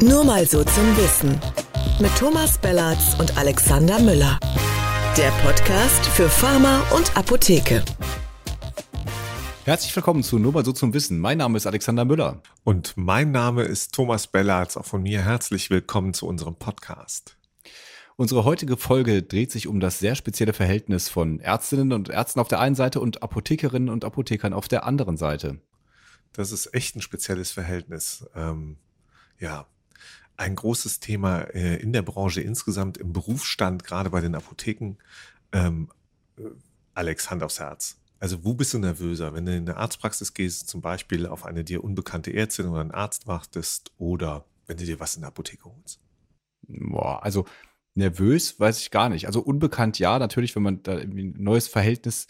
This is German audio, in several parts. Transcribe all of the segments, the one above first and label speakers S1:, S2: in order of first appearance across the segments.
S1: Nur mal so zum Wissen. Mit Thomas Bellatz und Alexander Müller. Der Podcast für Pharma und Apotheke.
S2: Herzlich willkommen zu Nur mal so zum Wissen. Mein Name ist Alexander Müller.
S3: Und mein Name ist Thomas Bellatz. Auch von mir herzlich willkommen zu unserem Podcast.
S2: Unsere heutige Folge dreht sich um das sehr spezielle Verhältnis von Ärztinnen und Ärzten auf der einen Seite und Apothekerinnen und Apothekern auf der anderen Seite.
S3: Das ist echt ein spezielles Verhältnis. Ähm, ja, ein großes Thema äh, in der Branche insgesamt, im Berufsstand, gerade bei den Apotheken. Ähm, äh, Alex, Hand aufs Herz. Also wo bist du nervöser, wenn du in eine Arztpraxis gehst, zum Beispiel auf eine dir unbekannte Ärztin oder einen Arzt wartest oder wenn du dir was in der Apotheke holst?
S2: Boah, also nervös weiß ich gar nicht. Also unbekannt ja, natürlich, wenn man da irgendwie ein neues Verhältnis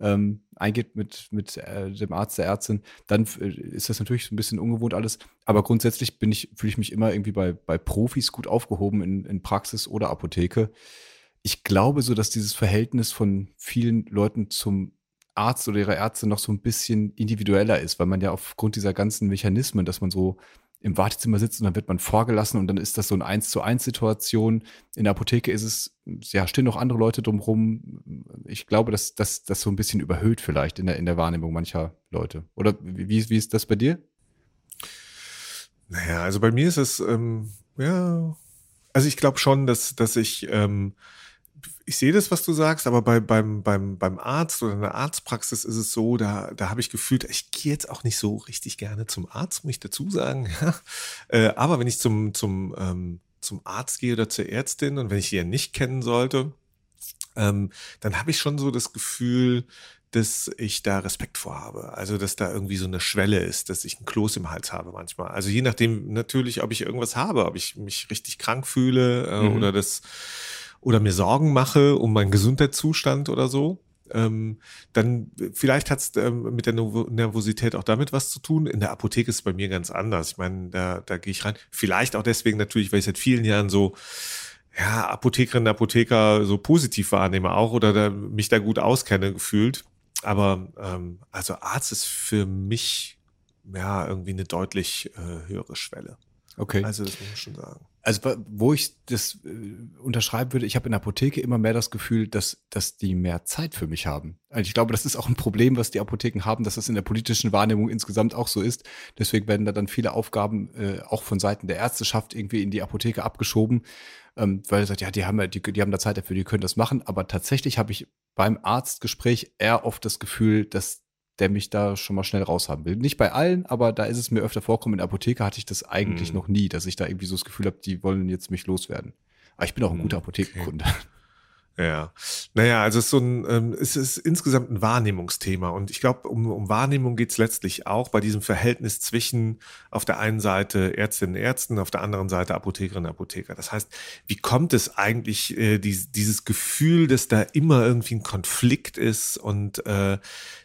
S2: ähm, eingeht mit, mit äh, dem Arzt, der Ärztin, dann äh, ist das natürlich so ein bisschen ungewohnt alles. Aber grundsätzlich bin ich, fühle ich mich immer irgendwie bei, bei Profis gut aufgehoben in, in Praxis oder Apotheke. Ich glaube so, dass dieses Verhältnis von vielen Leuten zum Arzt oder ihrer Ärzte noch so ein bisschen individueller ist, weil man ja aufgrund dieser ganzen Mechanismen, dass man so im Wartezimmer sitzt und dann wird man vorgelassen und dann ist das so eine eins zu eins Situation. In der Apotheke ist es, ja, stehen noch andere Leute drumherum. Ich glaube, dass das das so ein bisschen überhöht vielleicht in der, in der Wahrnehmung mancher Leute. Oder wie, wie ist das bei dir?
S3: Naja, also bei mir ist es, ähm, ja, also ich glaube schon, dass, dass ich ähm, ich sehe das, was du sagst, aber bei, beim, beim, beim Arzt oder in der Arztpraxis ist es so, da, da habe ich gefühlt, ich gehe jetzt auch nicht so richtig gerne zum Arzt, muss ich dazu sagen. Ja. Äh, aber wenn ich zum, zum, ähm, zum Arzt gehe oder zur Ärztin und wenn ich die ja nicht kennen sollte, ähm, dann habe ich schon so das Gefühl, dass ich da Respekt vor habe. Also, dass da irgendwie so eine Schwelle ist, dass ich ein Kloß im Hals habe manchmal. Also, je nachdem natürlich, ob ich irgendwas habe, ob ich mich richtig krank fühle äh, mhm. oder das oder mir Sorgen mache um meinen Gesundheitszustand oder so, ähm, dann vielleicht hat es ähm, mit der Nervosität auch damit was zu tun. In der Apotheke ist es bei mir ganz anders. Ich meine, da, da gehe ich rein. Vielleicht auch deswegen natürlich, weil ich seit vielen Jahren so ja, Apothekerinnen, Apotheker so positiv wahrnehme auch oder da, mich da gut auskenne gefühlt. Aber ähm, also Arzt ist für mich ja irgendwie eine deutlich äh, höhere Schwelle.
S2: Okay.
S3: Also das muss man schon sagen.
S2: Also wo ich das äh, unterschreiben würde, ich habe in der Apotheke immer mehr das Gefühl, dass, dass die mehr Zeit für mich haben. Also ich glaube, das ist auch ein Problem, was die Apotheken haben, dass das in der politischen Wahrnehmung insgesamt auch so ist. Deswegen werden da dann viele Aufgaben äh, auch von Seiten der Ärzteschaft irgendwie in die Apotheke abgeschoben, ähm, weil er sagt, ja, die haben ja, die, die haben da Zeit dafür, die können das machen. Aber tatsächlich habe ich beim Arztgespräch eher oft das Gefühl, dass der mich da schon mal schnell raushaben will. Nicht bei allen, aber da ist es mir öfter vorkommen. In der Apotheke hatte ich das eigentlich mm. noch nie, dass ich da irgendwie so das Gefühl habe, die wollen jetzt mich loswerden. Aber ich bin auch ein guter hm, Apothekenkunde. Okay.
S3: Ja, naja, also es ist so ein, ähm, es ist insgesamt ein Wahrnehmungsthema. Und ich glaube, um, um Wahrnehmung geht es letztlich auch bei diesem Verhältnis zwischen auf der einen Seite Ärztinnen und Ärzten, auf der anderen Seite Apothekerinnen und Apotheker. Das heißt, wie kommt es eigentlich, äh, die, dieses Gefühl, dass da immer irgendwie ein Konflikt ist und äh,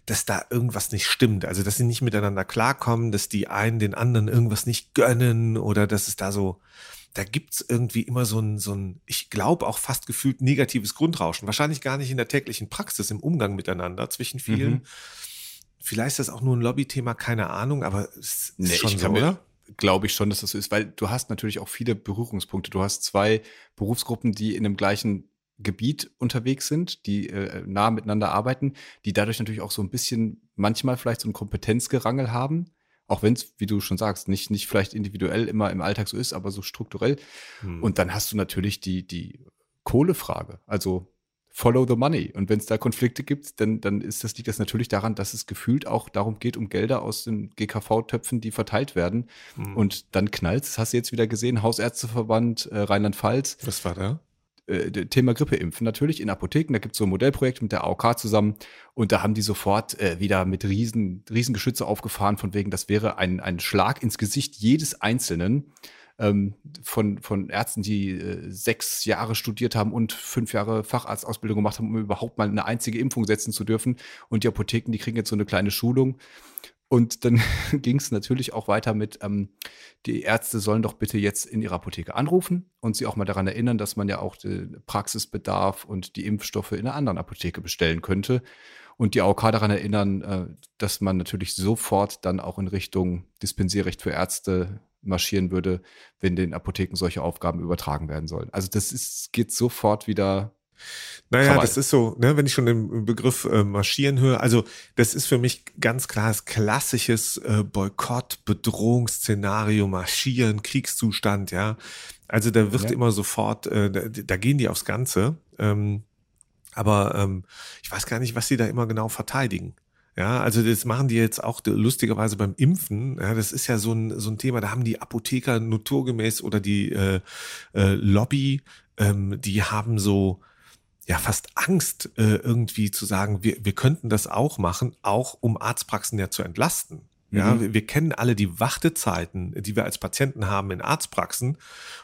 S3: dass da irgendwas nicht stimmt, also dass sie nicht miteinander klarkommen, dass die einen den anderen irgendwas nicht gönnen oder dass es da so da gibt's irgendwie immer so ein, so ein ich glaube auch fast gefühlt negatives Grundrauschen. Wahrscheinlich gar nicht in der täglichen Praxis, im Umgang miteinander zwischen vielen. Mhm. Vielleicht ist das auch nur ein Lobbythema, keine Ahnung, aber es ist nee, schon so, oder?
S2: Glaube ich schon, dass das so ist, weil du hast natürlich auch viele Berührungspunkte. Du hast zwei Berufsgruppen, die in dem gleichen Gebiet unterwegs sind, die äh, nah miteinander arbeiten, die dadurch natürlich auch so ein bisschen manchmal vielleicht so ein Kompetenzgerangel haben auch wenn es, wie du schon sagst, nicht, nicht vielleicht individuell immer im Alltag so ist, aber so strukturell. Hm. Und dann hast du natürlich die, die Kohlefrage. Also follow the money. Und wenn es da Konflikte gibt, dann, dann ist das, liegt das natürlich daran, dass es gefühlt auch darum geht, um Gelder aus den GKV-Töpfen, die verteilt werden. Hm. Und dann knallt das hast du jetzt wieder gesehen, Hausärzteverband äh, Rheinland-Pfalz.
S3: Was war da?
S2: Äh, Thema Grippeimpfen natürlich in Apotheken. Da gibt es so ein Modellprojekt mit der AOK zusammen und da haben die sofort äh, wieder mit riesen, riesen aufgefahren, von wegen, das wäre ein, ein Schlag ins Gesicht jedes Einzelnen ähm, von, von Ärzten, die äh, sechs Jahre studiert haben und fünf Jahre Facharztausbildung gemacht haben, um überhaupt mal eine einzige Impfung setzen zu dürfen. Und die Apotheken, die kriegen jetzt so eine kleine Schulung. Und dann ging es natürlich auch weiter mit, ähm, die Ärzte sollen doch bitte jetzt in ihrer Apotheke anrufen und sie auch mal daran erinnern, dass man ja auch den Praxisbedarf und die Impfstoffe in einer anderen Apotheke bestellen könnte. Und die AOK daran erinnern, äh, dass man natürlich sofort dann auch in Richtung Dispensierrecht für Ärzte marschieren würde, wenn den Apotheken solche Aufgaben übertragen werden sollen. Also das ist, geht sofort wieder
S3: naja, das ist so, ne, wenn ich schon den Begriff äh, marschieren höre, also das ist für mich ganz klares klassisches äh, Boykott, Bedrohungsszenario, marschieren, Kriegszustand, ja. Also da wird ja. immer sofort, äh, da, da, gehen die aufs Ganze. Ähm, aber ähm, ich weiß gar nicht, was sie da immer genau verteidigen. Ja, also das machen die jetzt auch lustigerweise beim Impfen. Ja, das ist ja so ein, so ein Thema, da haben die Apotheker naturgemäß oder die äh, äh, Lobby, ähm, die haben so ja fast Angst, äh, irgendwie zu sagen, wir, wir könnten das auch machen, auch um Arztpraxen ja zu entlasten. Ja, mhm. wir, wir, kennen alle die Wartezeiten, die wir als Patienten haben in Arztpraxen.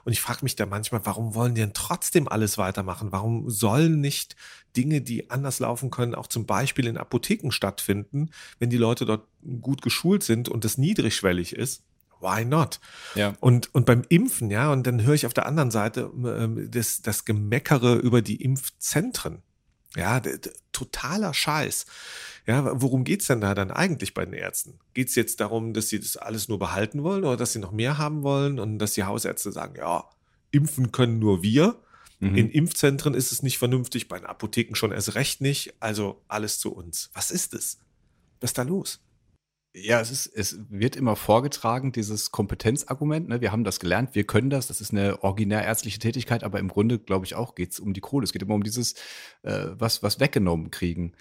S3: Und ich frage mich da manchmal, warum wollen die denn trotzdem alles weitermachen? Warum sollen nicht Dinge, die anders laufen können, auch zum Beispiel in Apotheken stattfinden, wenn die Leute dort gut geschult sind und es niedrigschwellig ist? Why not? Ja. Und, und beim Impfen, ja, und dann höre ich auf der anderen Seite ähm, das, das Gemeckere über die Impfzentren. Ja, totaler Scheiß. Ja, worum geht's denn da dann eigentlich bei den Ärzten? Geht's jetzt darum, dass sie das alles nur behalten wollen oder dass sie noch mehr haben wollen und dass die Hausärzte sagen, ja, impfen können nur wir. Mhm. In Impfzentren ist es nicht vernünftig, bei den Apotheken schon erst recht nicht. Also alles zu uns. Was ist es? Was ist da los?
S2: Ja, es ist, es wird immer vorgetragen, dieses Kompetenzargument. Ne? Wir haben das gelernt, wir können das, das ist eine originärärztliche Tätigkeit, aber im Grunde, glaube ich, auch geht es um die Kohle. Es geht immer um dieses, äh, was, was weggenommen kriegen.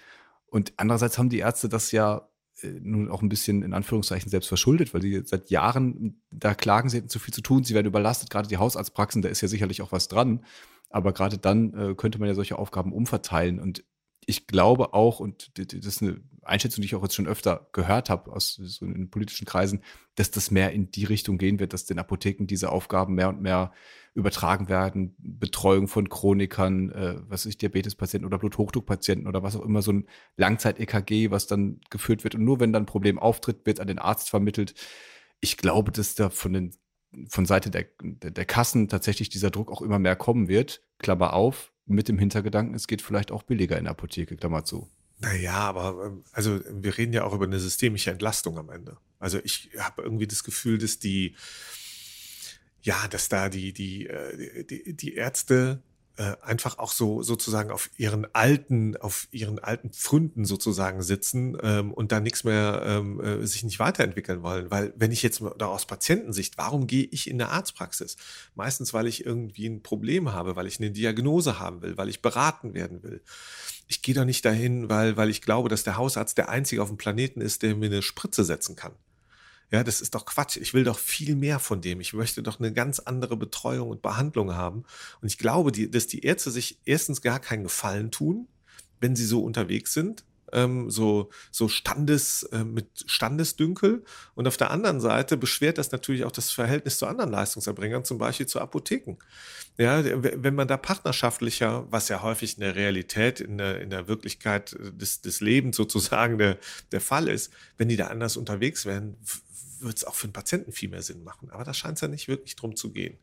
S2: Und andererseits haben die Ärzte das ja äh, nun auch ein bisschen in Anführungszeichen selbst verschuldet, weil sie seit Jahren da klagen, sie hätten zu viel zu tun, sie werden überlastet, gerade die Hausarztpraxen, da ist ja sicherlich auch was dran. Aber gerade dann äh, könnte man ja solche Aufgaben umverteilen. Und ich glaube auch, und das ist eine Einschätzung, die ich auch jetzt schon öfter gehört habe aus so in politischen Kreisen, dass das mehr in die Richtung gehen wird, dass den Apotheken diese Aufgaben mehr und mehr übertragen werden. Betreuung von Chronikern, äh, was ist Diabetespatienten oder Bluthochdruckpatienten oder was auch immer, so ein Langzeit-EKG, was dann geführt wird. Und nur wenn dann ein Problem auftritt, wird an den Arzt vermittelt. Ich glaube, dass da von den von Seite der, der Kassen tatsächlich dieser Druck auch immer mehr kommen wird. Klammer auf, mit dem Hintergedanken, es geht vielleicht auch billiger in der Apotheke, Klammer zu.
S3: Naja, aber ähm, also wir reden ja auch über eine systemische Entlastung am Ende. Also ich habe irgendwie das Gefühl, dass die, ja, dass da die, die, äh, die, die Ärzte äh, einfach auch so sozusagen auf ihren alten, auf ihren alten Pfründen sozusagen sitzen ähm, und da nichts mehr ähm, äh, sich nicht weiterentwickeln wollen. Weil wenn ich jetzt da aus Patientensicht, warum gehe ich in eine Arztpraxis? Meistens, weil ich irgendwie ein Problem habe, weil ich eine Diagnose haben will, weil ich beraten werden will. Ich gehe doch nicht dahin, weil, weil ich glaube, dass der Hausarzt der einzige auf dem Planeten ist, der mir eine Spritze setzen kann. Ja, das ist doch Quatsch. Ich will doch viel mehr von dem. Ich möchte doch eine ganz andere Betreuung und Behandlung haben. Und ich glaube, die, dass die Ärzte sich erstens gar keinen Gefallen tun, wenn sie so unterwegs sind, ähm, so, so Standes, äh, mit Standesdünkel. Und auf der anderen Seite beschwert das natürlich auch das Verhältnis zu anderen Leistungserbringern, zum Beispiel zu Apotheken. Ja, wenn man da partnerschaftlicher, was ja häufig in der Realität, in der, in der Wirklichkeit des, des Lebens sozusagen der, der Fall ist, wenn die da anders unterwegs wären, würde es auch für den Patienten viel mehr Sinn machen. Aber da scheint es ja nicht wirklich drum zu gehen.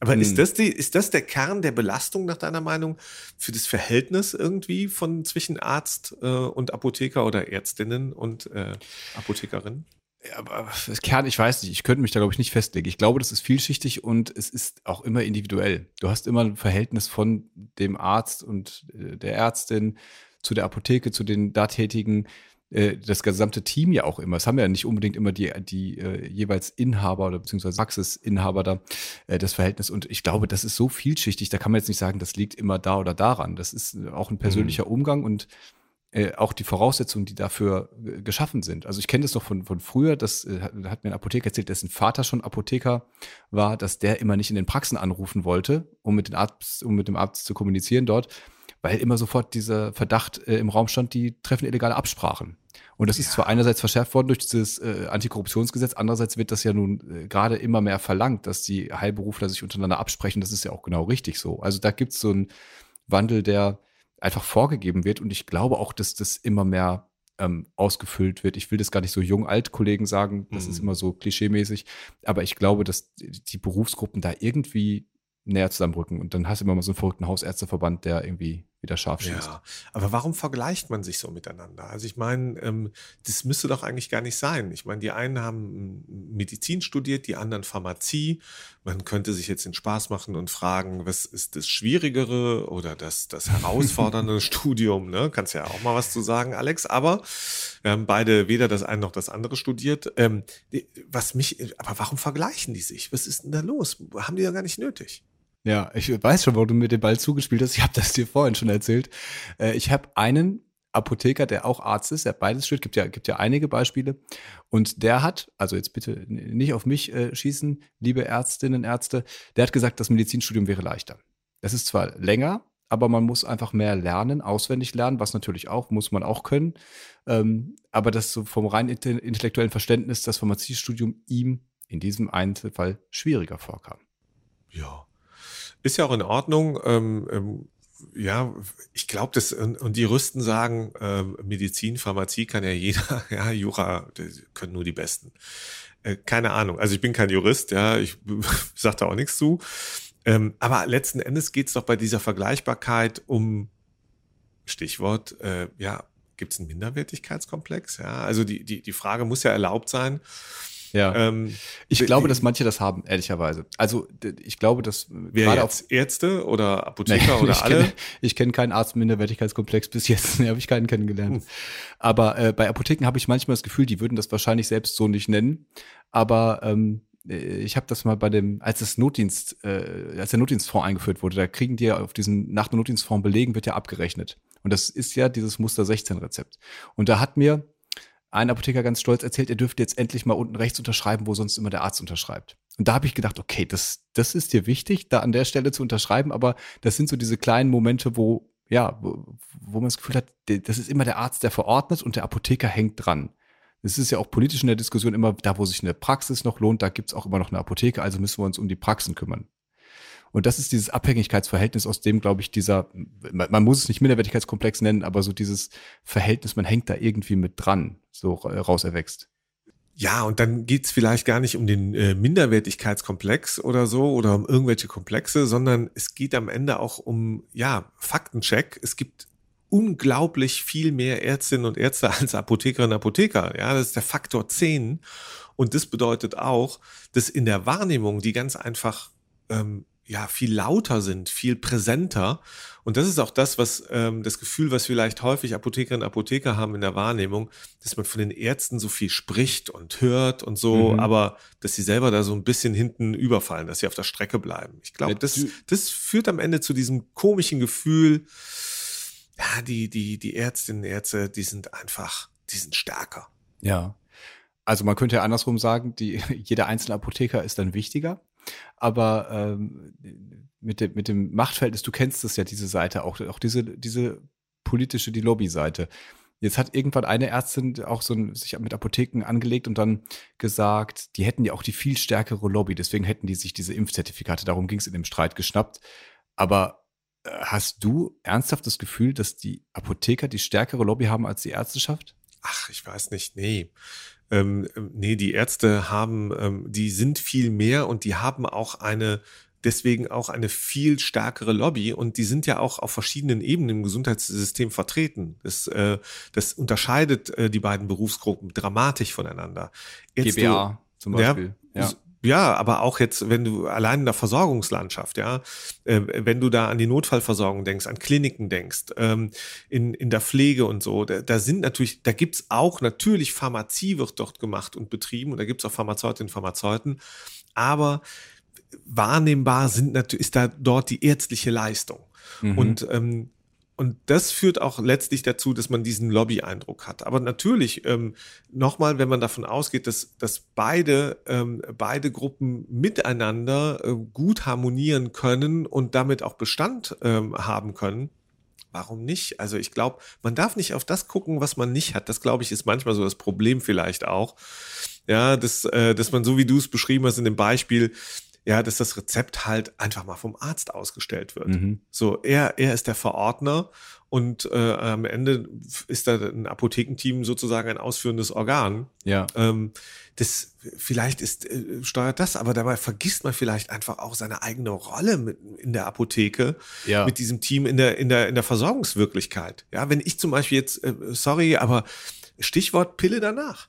S3: Aber hm. ist, das die, ist das der Kern der Belastung nach deiner Meinung für das Verhältnis irgendwie von zwischen Arzt äh, und Apotheker oder Ärztinnen und äh, Apothekerinnen?
S2: Ja, aber das Kern, ich weiß nicht, ich könnte mich da, glaube ich, nicht festlegen. Ich glaube, das ist vielschichtig und es ist auch immer individuell. Du hast immer ein Verhältnis von dem Arzt und äh, der Ärztin zu der Apotheke, zu den da Tätigen äh, das gesamte Team ja auch immer. Es haben ja nicht unbedingt immer die, die äh, jeweils Inhaber oder beziehungsweise Praxisinhaber da äh, das Verhältnis. Und ich glaube, das ist so vielschichtig, da kann man jetzt nicht sagen, das liegt immer da oder daran. Das ist auch ein persönlicher mhm. Umgang und äh, auch die Voraussetzungen, die dafür äh, geschaffen sind. Also ich kenne das noch von, von früher, das äh, hat mir ein Apotheker erzählt, dessen Vater schon Apotheker war, dass der immer nicht in den Praxen anrufen wollte, um mit, den Arzt, um mit dem Arzt zu kommunizieren dort, weil immer sofort dieser Verdacht äh, im Raum stand, die treffen illegale Absprachen. Und das ja. ist zwar einerseits verschärft worden durch dieses äh, Antikorruptionsgesetz, andererseits wird das ja nun äh, gerade immer mehr verlangt, dass die Heilberufler sich untereinander absprechen. Das ist ja auch genau richtig so. Also da gibt es so einen Wandel, der einfach vorgegeben wird. Und ich glaube auch, dass das immer mehr ähm, ausgefüllt wird. Ich will das gar nicht so jung-alt-Kollegen sagen, das mhm. ist immer so klischeemäßig, aber ich glaube, dass die Berufsgruppen da irgendwie näher zusammenrücken. Und dann hast du immer mal so einen verrückten Hausärzteverband, der irgendwie wieder scharf schießt.
S3: Ja, aber warum vergleicht man sich so miteinander? Also ich meine, ähm, das müsste doch eigentlich gar nicht sein. Ich meine, die einen haben Medizin studiert, die anderen Pharmazie. Man könnte sich jetzt den Spaß machen und fragen, was ist das Schwierigere oder das, das herausfordernde Studium? Ne? Kannst ja auch mal was zu sagen, Alex. Aber wir haben beide weder das eine noch das andere studiert. Ähm, was mich, aber warum vergleichen die sich? Was ist denn da los? Haben die ja gar nicht nötig.
S2: Ja, ich weiß schon, wo du mir den Ball zugespielt hast. Ich habe das dir vorhin schon erzählt. Äh, ich habe einen Apotheker, der auch Arzt ist, der beides studiert, gibt ja, gibt ja einige Beispiele. Und der hat, also jetzt bitte nicht auf mich äh, schießen, liebe Ärztinnen, Ärzte, der hat gesagt, das Medizinstudium wäre leichter. Es ist zwar länger, aber man muss einfach mehr lernen, auswendig lernen, was natürlich auch, muss man auch können. Ähm, aber das so vom rein intellektuellen Verständnis, das Pharmaziestudium ihm in diesem Einzelfall schwieriger vorkam.
S3: Ja, ist ja auch in Ordnung. Ähm, ähm, ja, ich glaube, das und, und, die Rüsten sagen, ähm, Medizin, Pharmazie kann ja jeder, ja, Jura können nur die Besten. Äh, keine Ahnung. Also ich bin kein Jurist, ja, ich sage da auch nichts zu. Ähm, aber letzten Endes geht es doch bei dieser Vergleichbarkeit um Stichwort, äh, ja, gibt es einen Minderwertigkeitskomplex? Ja, also die, die, die Frage muss ja erlaubt sein.
S2: Ja. Ähm, ich glaube, dass manche das haben, ehrlicherweise. Also ich glaube, dass
S3: Wer gerade jetzt? Ärzte oder Apotheker nee, oder
S2: ich
S3: alle?
S2: Kenne, ich kenne keinen Arzt mit Minderwertigkeitskomplex bis jetzt. Nee, habe ich keinen kennengelernt. Hm. Aber äh, bei Apotheken habe ich manchmal das Gefühl, die würden das wahrscheinlich selbst so nicht nennen. Aber ähm, äh, ich habe das mal bei dem, als das Notdienst, äh, als der Notdienstfonds eingeführt wurde, da kriegen die ja auf diesen nach dem Notdienstfonds belegen, wird ja abgerechnet. Und das ist ja dieses Muster 16 Rezept. Und da hat mir ein Apotheker ganz stolz erzählt, er dürfte jetzt endlich mal unten rechts unterschreiben, wo sonst immer der Arzt unterschreibt. Und da habe ich gedacht, okay, das, das ist dir wichtig, da an der Stelle zu unterschreiben, aber das sind so diese kleinen Momente, wo, ja, wo, wo man das Gefühl hat, das ist immer der Arzt, der verordnet und der Apotheker hängt dran. Es ist ja auch politisch in der Diskussion immer, da wo sich eine Praxis noch lohnt, da gibt's auch immer noch eine Apotheke, also müssen wir uns um die Praxen kümmern. Und das ist dieses Abhängigkeitsverhältnis, aus dem, glaube ich, dieser, man, man muss es nicht Minderwertigkeitskomplex nennen, aber so dieses Verhältnis, man hängt da irgendwie mit dran, so raus erwächst.
S3: Ja, und dann geht's vielleicht gar nicht um den äh, Minderwertigkeitskomplex oder so oder um irgendwelche Komplexe, sondern es geht am Ende auch um, ja, Faktencheck. Es gibt unglaublich viel mehr Ärztinnen und Ärzte als Apothekerinnen und Apotheker. Ja, das ist der Faktor 10. Und das bedeutet auch, dass in der Wahrnehmung die ganz einfach ähm, ja viel lauter sind, viel präsenter. Und das ist auch das, was ähm, das Gefühl, was vielleicht häufig Apothekerinnen und Apotheker haben in der Wahrnehmung, dass man von den Ärzten so viel spricht und hört und so, mhm. aber dass sie selber da so ein bisschen hinten überfallen, dass sie auf der Strecke bleiben. Ich glaube, das, das führt am Ende zu diesem komischen Gefühl, ja, die, die, die Ärztinnen und Ärzte, die sind einfach, die sind stärker.
S2: Ja. Also man könnte ja andersrum sagen, die, jeder einzelne Apotheker ist dann wichtiger. Aber ähm, mit, dem, mit dem Machtverhältnis, du kennst es ja, diese Seite, auch, auch diese, diese politische, die Lobby-Seite. Jetzt hat irgendwann eine Ärztin auch so ein, sich mit Apotheken angelegt und dann gesagt, die hätten ja auch die viel stärkere Lobby, deswegen hätten die sich diese Impfzertifikate, darum ging es in dem Streit, geschnappt. Aber äh, hast du ernsthaft das Gefühl, dass die Apotheker die stärkere Lobby haben als die Ärzteschaft?
S3: Ach, ich weiß nicht, nee ähm, nee, die Ärzte haben, ähm, die sind viel mehr und die haben auch eine deswegen auch eine viel stärkere Lobby und die sind ja auch auf verschiedenen Ebenen im Gesundheitssystem vertreten. Das, äh, das unterscheidet äh, die beiden Berufsgruppen dramatisch voneinander.
S2: Jetzt GBA zum Beispiel.
S3: Ja, ja. Ja, aber auch jetzt, wenn du allein in der Versorgungslandschaft, ja, äh, wenn du da an die Notfallversorgung denkst, an Kliniken denkst, ähm, in, in der Pflege und so, da, da sind natürlich, da gibt's auch natürlich Pharmazie wird dort gemacht und betrieben und da gibt's auch Pharmazeutinnen und Pharmazeuten, aber wahrnehmbar sind natürlich, ist da dort die ärztliche Leistung. Mhm. Und ähm, und das führt auch letztlich dazu, dass man diesen Lobby-Eindruck hat. Aber natürlich, ähm, nochmal, wenn man davon ausgeht, dass, dass beide, ähm, beide Gruppen miteinander äh, gut harmonieren können und damit auch Bestand ähm, haben können, warum nicht? Also ich glaube, man darf nicht auf das gucken, was man nicht hat. Das, glaube ich, ist manchmal so das Problem vielleicht auch. Ja, dass, äh, dass man so wie du es beschrieben hast in dem Beispiel, ja, dass das Rezept halt einfach mal vom Arzt ausgestellt wird.
S2: Mhm.
S3: So, er, er ist der Verordner und äh, am Ende ist da ein Apothekenteam sozusagen ein ausführendes Organ.
S2: Ja.
S3: Ähm, das vielleicht ist äh, steuert das, aber dabei vergisst man vielleicht einfach auch seine eigene Rolle mit, in der Apotheke
S2: Ja.
S3: mit diesem Team in der in der in der Versorgungswirklichkeit. Ja, wenn ich zum Beispiel jetzt äh, sorry, aber Stichwort Pille danach.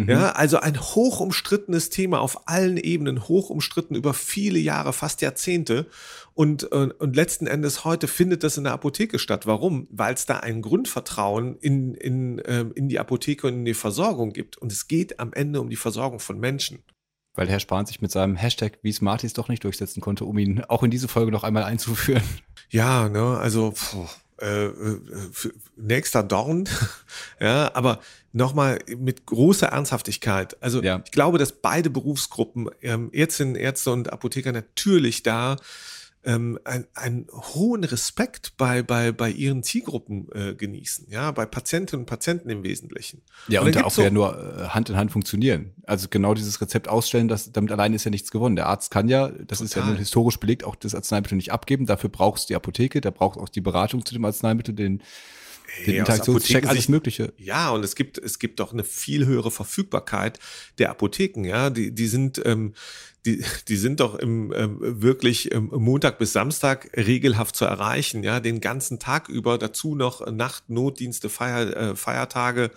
S2: Mhm.
S3: Ja, also ein hoch umstrittenes Thema auf allen Ebenen, hoch umstritten über viele Jahre, fast Jahrzehnte. Und, und, und letzten Endes heute findet das in der Apotheke statt. Warum? Weil es da ein Grundvertrauen in, in, ähm, in die Apotheke und in die Versorgung gibt. Und es geht am Ende um die Versorgung von Menschen.
S2: Weil Herr Spahn sich mit seinem Hashtag wie Smarties doch nicht durchsetzen konnte, um ihn auch in diese Folge noch einmal einzuführen.
S3: Ja, ne, also puh, äh, äh, nächster Dorn. ja, aber nochmal mit großer Ernsthaftigkeit. Also
S2: Ja.
S3: ich glaube, dass beide Berufsgruppen, ähm, Ärztinnen, Ärzte und Apotheker natürlich da ähm, ein, einen hohen Respekt bei, bei, bei ihren Zielgruppen äh, genießen, ja, bei Patientinnen und Patienten im Wesentlichen.
S2: Ja,
S3: Und
S2: und,
S3: dann
S2: auch
S3: so-
S2: ja nur äh, Hand in Hand funktionieren. Also genau dieses Rezept ausstellen, das, damit allein ist ja nichts gewonnen. Der Arzt kann ja, das ist ja
S3: Total.
S2: nun historisch belegt, auch das Arzneimittel nicht abgeben. Dafür brauchst du die Apotheke, da brauchst du auch die Beratung zu dem Arzneimittel, den, den
S3: Hey,
S2: Interaktionscheck, alles Mögliche.
S3: Ja, und es gibt, es gibt doch eine viel höhere Verfügbarkeit der Apotheken, ja. Die, die sind, ähm, die, die sind doch im, ähm, wirklich ähm, Montag bis Samstag regelhaft zu erreichen, ja, den ganzen Tag über, dazu noch Nacht, Notdienste, Feier, äh, Feiertage.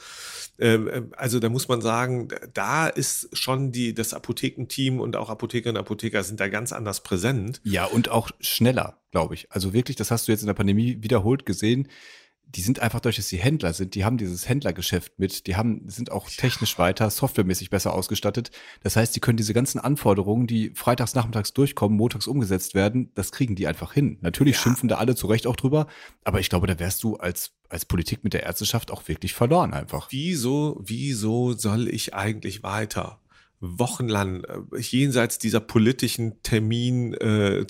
S3: Ähm, ähm, also da muss man sagen, da ist schon die, das Apothekenteam und auch Apothekerinnen und Apotheker sind da ganz anders präsent.
S2: Ja, und auch schneller, glaube ich. Also wirklich, das hast du jetzt in der Pandemie wiederholt gesehen. Die sind einfach durch, dass sie Händler sind, die haben dieses Händlergeschäft mit, die haben, sind auch technisch weiter, softwaremäßig besser ausgestattet. Das heißt, die können diese ganzen Anforderungen, die freitags, nachmittags durchkommen, montags umgesetzt werden, das kriegen die einfach hin. Natürlich
S3: Ja.
S2: schimpfen da alle zu Recht auch drüber, aber ich glaube, da wärst du als, als Politik mit der Ärzteschaft auch wirklich verloren einfach.
S3: wieso, wieso soll ich eigentlich weiter? Wochenlang, äh, jenseits dieser politischen Termin, äh,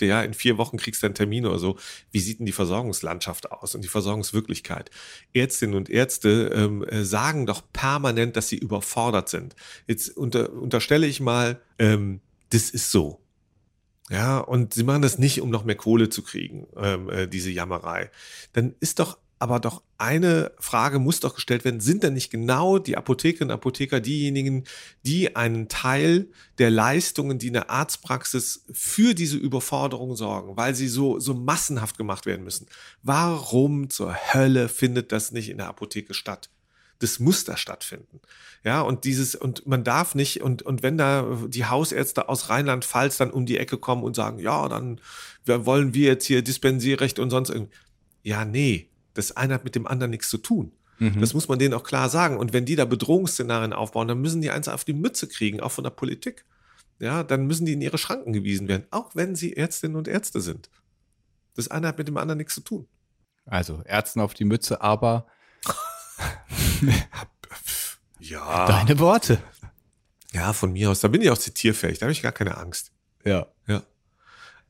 S3: ja, in vier Wochen kriegst du einen Termin oder so. Wie sieht denn die Versorgungslandschaft aus und die Versorgungswirklichkeit? Ärztinnen und Ärzte ähm, äh, sagen doch permanent, dass sie überfordert sind. Jetzt unter, unterstelle ich mal, ähm, das ist so. Ja, und sie machen das nicht, um noch mehr Kohle zu kriegen, ähm, äh, diese Jammerei. Dann ist doch aber doch eine Frage muss doch gestellt werden, sind denn nicht genau die Apothekerinnen und Apotheker diejenigen, die einen Teil der Leistungen, die in der Arztpraxis für diese Überforderung sorgen, weil sie so, so massenhaft gemacht werden müssen? Warum zur Hölle findet das nicht in der Apotheke statt? Das muss da stattfinden. Ja, und dieses, und man darf nicht, und, und wenn da die Hausärzte aus Rheinland-Pfalz dann um die Ecke kommen und sagen, ja, dann wollen wir jetzt hier Dispensierrecht und sonst irgendwie. Ja, nee, das eine hat mit dem anderen nichts zu tun.
S2: Mhm.
S3: Das muss man denen auch klar sagen. Und wenn die da Bedrohungsszenarien aufbauen, dann müssen die eins auf die Mütze kriegen, auch von der Politik. Ja, dann müssen die in ihre Schranken gewiesen werden, auch wenn sie Ärztinnen und Ärzte sind. Das eine hat mit dem anderen nichts zu tun.
S2: Also Ärzten auf die Mütze, aber
S3: Ja.
S2: deine Worte.
S3: Ja, von mir aus. Da bin ich auch zitierfähig. Da habe ich gar keine Angst.
S2: Ja.
S3: Ja.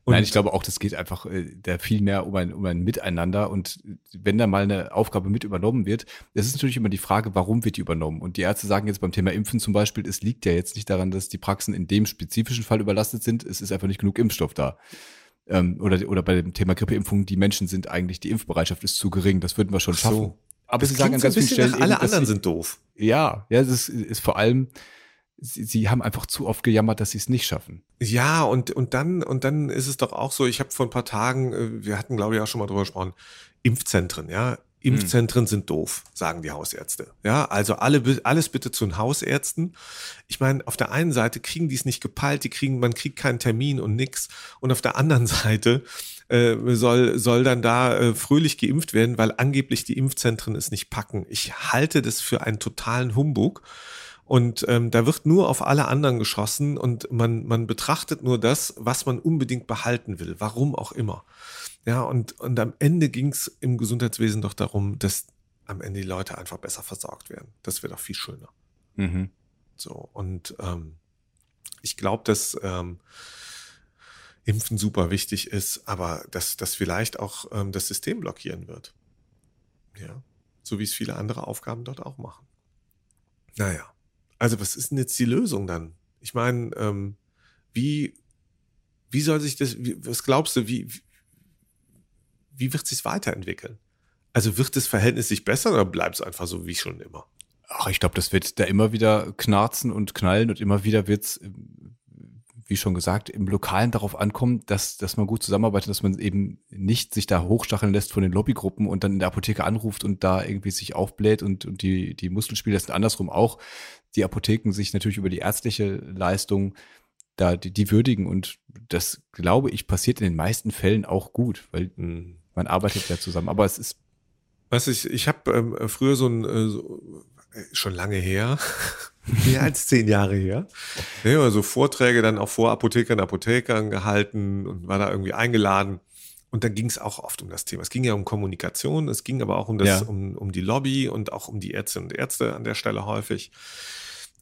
S2: Nein, ich glaube auch, das geht einfach äh, da viel mehr um ein, um ein Miteinander. Und wenn da mal eine Aufgabe mit übernommen wird, das ist natürlich immer die Frage, warum wird die übernommen? Und die Ärzte sagen jetzt beim Thema Impfen zum Beispiel, es liegt ja jetzt nicht daran, dass die Praxen in dem spezifischen Fall überlastet sind. Es ist einfach nicht genug Impfstoff da. Ähm, oder, oder bei dem Thema Grippeimpfung, die Menschen sind eigentlich, die Impfbereitschaft ist zu gering. Das würden wir schon
S3: so.
S2: schaffen. Aber
S3: das
S2: sie sagen an
S3: so
S2: ganz vielen Stellen,
S3: nach, alle
S2: eben,
S3: anderen
S2: sie,
S3: sind doof.
S2: Ja, ja, das ist, ist vor allem, sie, sie haben einfach zu oft gejammert, dass sie es nicht schaffen.
S3: Ja, und, und dann, und dann ist es doch auch so, ich habe vor ein paar Tagen, äh, wir hatten, glaube ich, auch schon mal drüber gesprochen, Impfzentren, ja. Impfzentren sind doof, sagen die Hausärzte. Ja, also alle, alles bitte zu den Hausärzten. Ich meine, auf der einen Seite kriegen die es nicht gepeilt, die kriegen, man kriegt keinen Termin und nix. Und auf der anderen Seite äh, soll, soll dann da äh, fröhlich geimpft werden, weil angeblich die Impfzentren es nicht packen. Ich halte das für einen totalen Humbug. Und ähm, da wird nur auf alle anderen geschossen und man, man betrachtet nur das, was man unbedingt behalten will, warum auch immer. Ja, und, und am Ende ging es im Gesundheitswesen doch darum, dass am Ende die Leute einfach besser versorgt werden. Das wäre doch viel schöner.
S2: Mhm.
S3: So, und ähm, ich glaube, dass ähm, Impfen super wichtig ist, aber dass das vielleicht auch ähm, das System blockieren wird. Ja, so wie es viele andere Aufgaben dort auch machen. Naja, also was ist denn jetzt die Lösung dann? Ich meine, ähm, wie, wie soll sich das, wie, was glaubst du, wie, wie wird sich weiterentwickeln? Also wird das Verhältnis sich besser oder bleibt es einfach so wie schon immer?
S2: Ach, ich glaube, das wird da immer wieder knarzen und knallen und immer wieder wird es, wie schon gesagt, im Lokalen darauf ankommen, dass, dass man gut zusammenarbeitet, dass man eben nicht sich da hochstacheln lässt von den Lobbygruppen und dann in der Apotheke anruft und da irgendwie sich aufbläht und, und die, die Muskelspieler sind andersrum auch. Die Apotheken sich natürlich über die ärztliche Leistung da die, die würdigen und das, glaube ich, passiert in den meisten Fällen auch gut, weil mhm. man arbeitet ja zusammen. Aber es ist
S3: was ich, ich habe ähm, früher so ein, äh, so, äh, schon lange her, mehr als zehn Jahre her, ja, also Vorträge dann auch vor Apothekern, Apothekern gehalten und war da irgendwie eingeladen. Und dann ging es auch oft um das Thema. Es ging ja um Kommunikation, es ging aber auch um das, ja. um, um die Lobby und auch um die Ärztinnen und Ärzte an der Stelle häufig.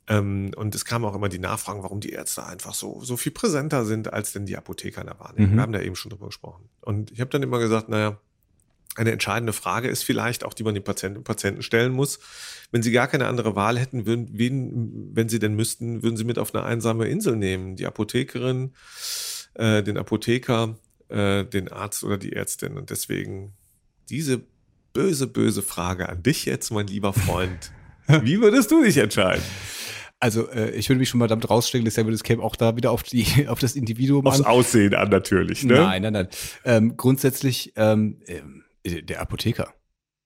S3: Ähm, und es kam auch immer die Nachfragen, warum die Ärzte einfach so, so viel präsenter sind, als denn die Apotheker in der Wahrnehmung. Mhm. Wir haben da eben schon drüber gesprochen. Und ich habe dann immer gesagt, naja, eine entscheidende Frage ist vielleicht auch, die man den Patienten und Patienten stellen muss. Wenn Sie gar keine andere Wahl hätten, würden, wen, wenn Sie denn müssten, würden Sie mit auf eine einsame Insel nehmen? Die Apothekerin, äh, den Apotheker, äh, den Arzt oder die Ärztin. Und deswegen diese böse, böse Frage an dich jetzt, mein lieber Freund. Wie würdest du dich entscheiden?
S2: Also äh, ich würde mich schon mal damit rausstellen, dass das käme auch da wieder auf die auf das Individuum
S3: Aufs an. Aussehen an natürlich, ne?
S2: Nein, nein, nein. Ähm, grundsätzlich ähm, ähm äh, der Apotheker.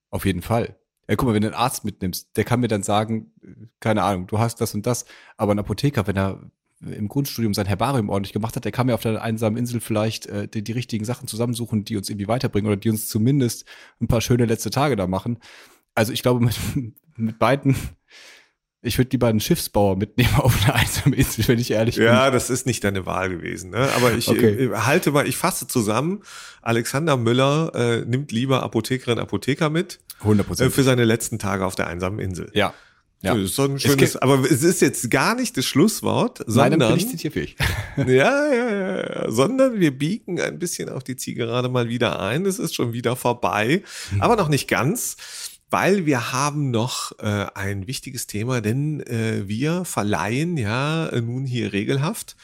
S2: Auf jeden Fall. Ja, guck mal, wenn du einen Arzt mitnimmst, der kann mir dann sagen, keine Ahnung, du hast das und das, aber ein Apotheker, wenn er im Grundstudium sein Herbarium ordentlich gemacht hat, der kann mir auf der einsamen Insel vielleicht äh, die, die richtigen Sachen zusammensuchen, die uns irgendwie weiterbringen oder die uns zumindest ein paar schöne letzte Tage da machen. Also ich glaube, mit, mit beiden ich würde lieber einen Schiffsbauer mitnehmen auf eine einsame Insel, wenn ich ehrlich
S3: bin. Ja, das ist nicht deine Wahl gewesen. Ne? Aber ich okay. äh, halte mal, ich fasse zusammen. Alexander Müller äh, nimmt lieber Apothekerin, Apotheker mit.
S2: 100
S3: äh, Für seine letzten Tage auf der einsamen Insel.
S2: Ja.
S3: Ja. Das ist so ein schönes, es aber es ist jetzt gar nicht das Schlusswort, sondern. Nein,
S2: bin ich zitierfähig.
S3: ja, ja, ja, ja, sondern wir biegen ein bisschen auf die Zielgerade mal wieder ein. Es ist schon wieder vorbei, hm. aber noch nicht ganz weil wir haben noch äh, ein wichtiges Thema, denn äh, wir verleihen ja nun hier regelhaft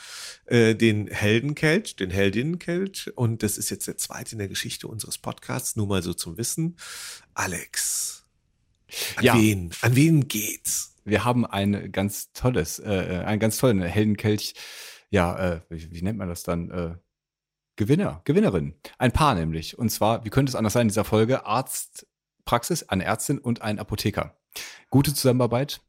S3: äh, den Heldenkelch, den Heldinnenkelch und das ist jetzt der zweite in der Geschichte unseres Podcasts, nur mal so zum Wissen. Alex, an ja. wen, an wen geht's?
S2: Wir haben ein ganz tolles, äh, einen ganz tollen Heldenkelch, ja, äh, wie, wie nennt man das dann? Äh, Gewinner, Gewinnerin. Ein Paar nämlich. Und zwar, wie könnte es anders sein in dieser Folge? Arzt Praxis, eine Ärztin und ein Apotheker. Gute Zusammenarbeit.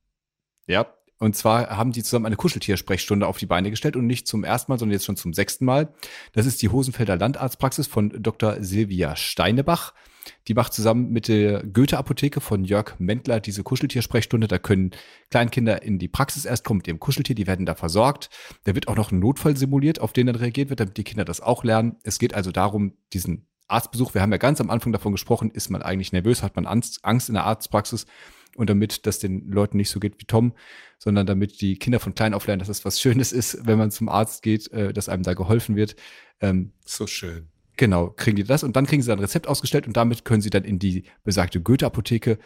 S2: Ja. Und zwar haben die zusammen eine Kuscheltiersprechstunde auf die Beine gestellt und nicht zum ersten Mal, sondern jetzt schon zum sechsten Mal. Das ist die Hosenfelder Landarztpraxis von Dr. Silvia Steinebach. Die macht zusammen mit der Goethe-Apotheke von Jörg Mendler diese Kuscheltiersprechstunde. Da können Kleinkinder in die Praxis erst kommen mit ihrem Kuscheltier, die werden da versorgt. Da wird auch noch ein Notfall simuliert, auf den dann reagiert wird, damit die Kinder das auch lernen. Es geht also darum, diesen Arztbesuch, wir haben ja ganz am Anfang davon gesprochen, ist man eigentlich nervös, hat man Angst, in der Arztpraxis und damit das den Leuten nicht so geht wie Tom, sondern damit die Kinder von klein auf lernen, dass es was Schönes ist, wenn man zum Arzt geht, äh, dass einem da geholfen wird.
S3: Ähm, so schön.
S2: Genau, kriegen die das und dann kriegen sie ein Rezept ausgestellt und damit können sie dann in die besagte Goethe-Apotheke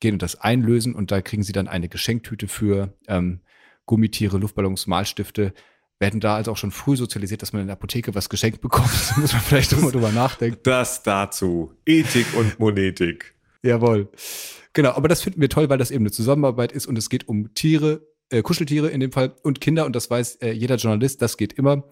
S2: gehen und das einlösen und da kriegen sie dann eine Geschenktüte für ähm, Gummitiere, Luftballons, Malstifte, werden da also auch schon früh sozialisiert, dass man in der Apotheke was geschenkt bekommt. Da muss man vielleicht auch mal drüber nachdenken.
S3: Das dazu. Ethik und Monetik.
S2: Jawohl. Genau, aber das finden wir toll, weil das eben eine Zusammenarbeit ist und es geht um Tiere, äh, Kuscheltiere in dem Fall und Kinder und das weiß äh, jeder Journalist, das geht immer.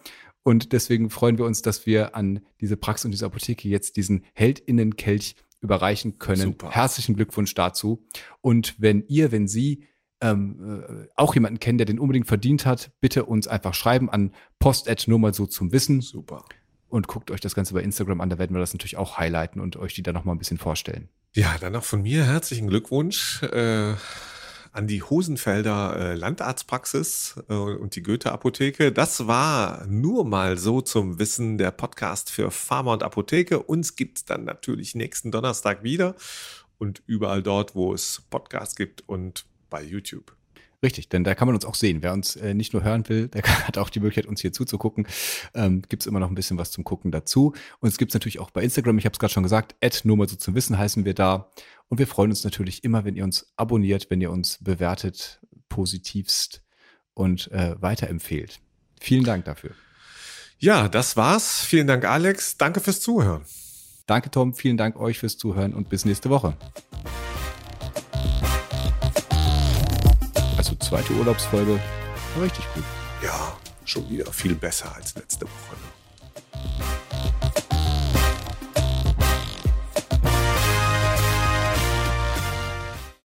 S2: Und deswegen freuen wir uns, dass wir an diese Praxis und diese Apotheke jetzt diesen Heldinnenkelch überreichen können. Super. Herzlichen Glückwunsch dazu. Und wenn ihr, wenn Sie ähm, äh, auch jemanden kennen, der den unbedingt verdient hat, bitte uns einfach schreiben an post nur mal so zum Wissen.
S3: Super.
S2: Und guckt euch das Ganze bei Instagram an, da werden wir das natürlich auch highlighten und euch die dann nochmal ein bisschen vorstellen.
S3: Ja, dann noch von mir herzlichen Glückwunsch äh, an die Hosenfelder äh, Landarztpraxis äh, und die Goethe-Apotheke. Das war nur mal so zum Wissen der Podcast für Pharma und Apotheke. Uns gibt's dann natürlich nächsten Donnerstag wieder und überall dort, wo es Podcasts gibt und bei YouTube.
S2: Richtig, denn da kann man uns auch sehen. Wer uns äh, nicht nur hören will, der hat auch die Möglichkeit, uns hier zuzugucken. Ähm, gibt es immer noch ein bisschen was zum Gucken dazu. Und es gibt es natürlich auch bei Instagram, ich habe es gerade schon gesagt, at nur mal so zum Wissen heißen wir da. Und wir freuen uns natürlich immer, wenn ihr uns abonniert, wenn ihr uns bewertet, positivst und äh, weiterempfehlt. Vielen Dank dafür.
S3: Ja, das war's. Vielen Dank, Alex. Danke fürs Zuhören.
S2: Danke, Tom. Vielen Dank euch fürs Zuhören und bis nächste Woche. Zweite Urlaubsfolge. War richtig gut.
S3: Ja, schon wieder viel besser als letzte Woche. Ne?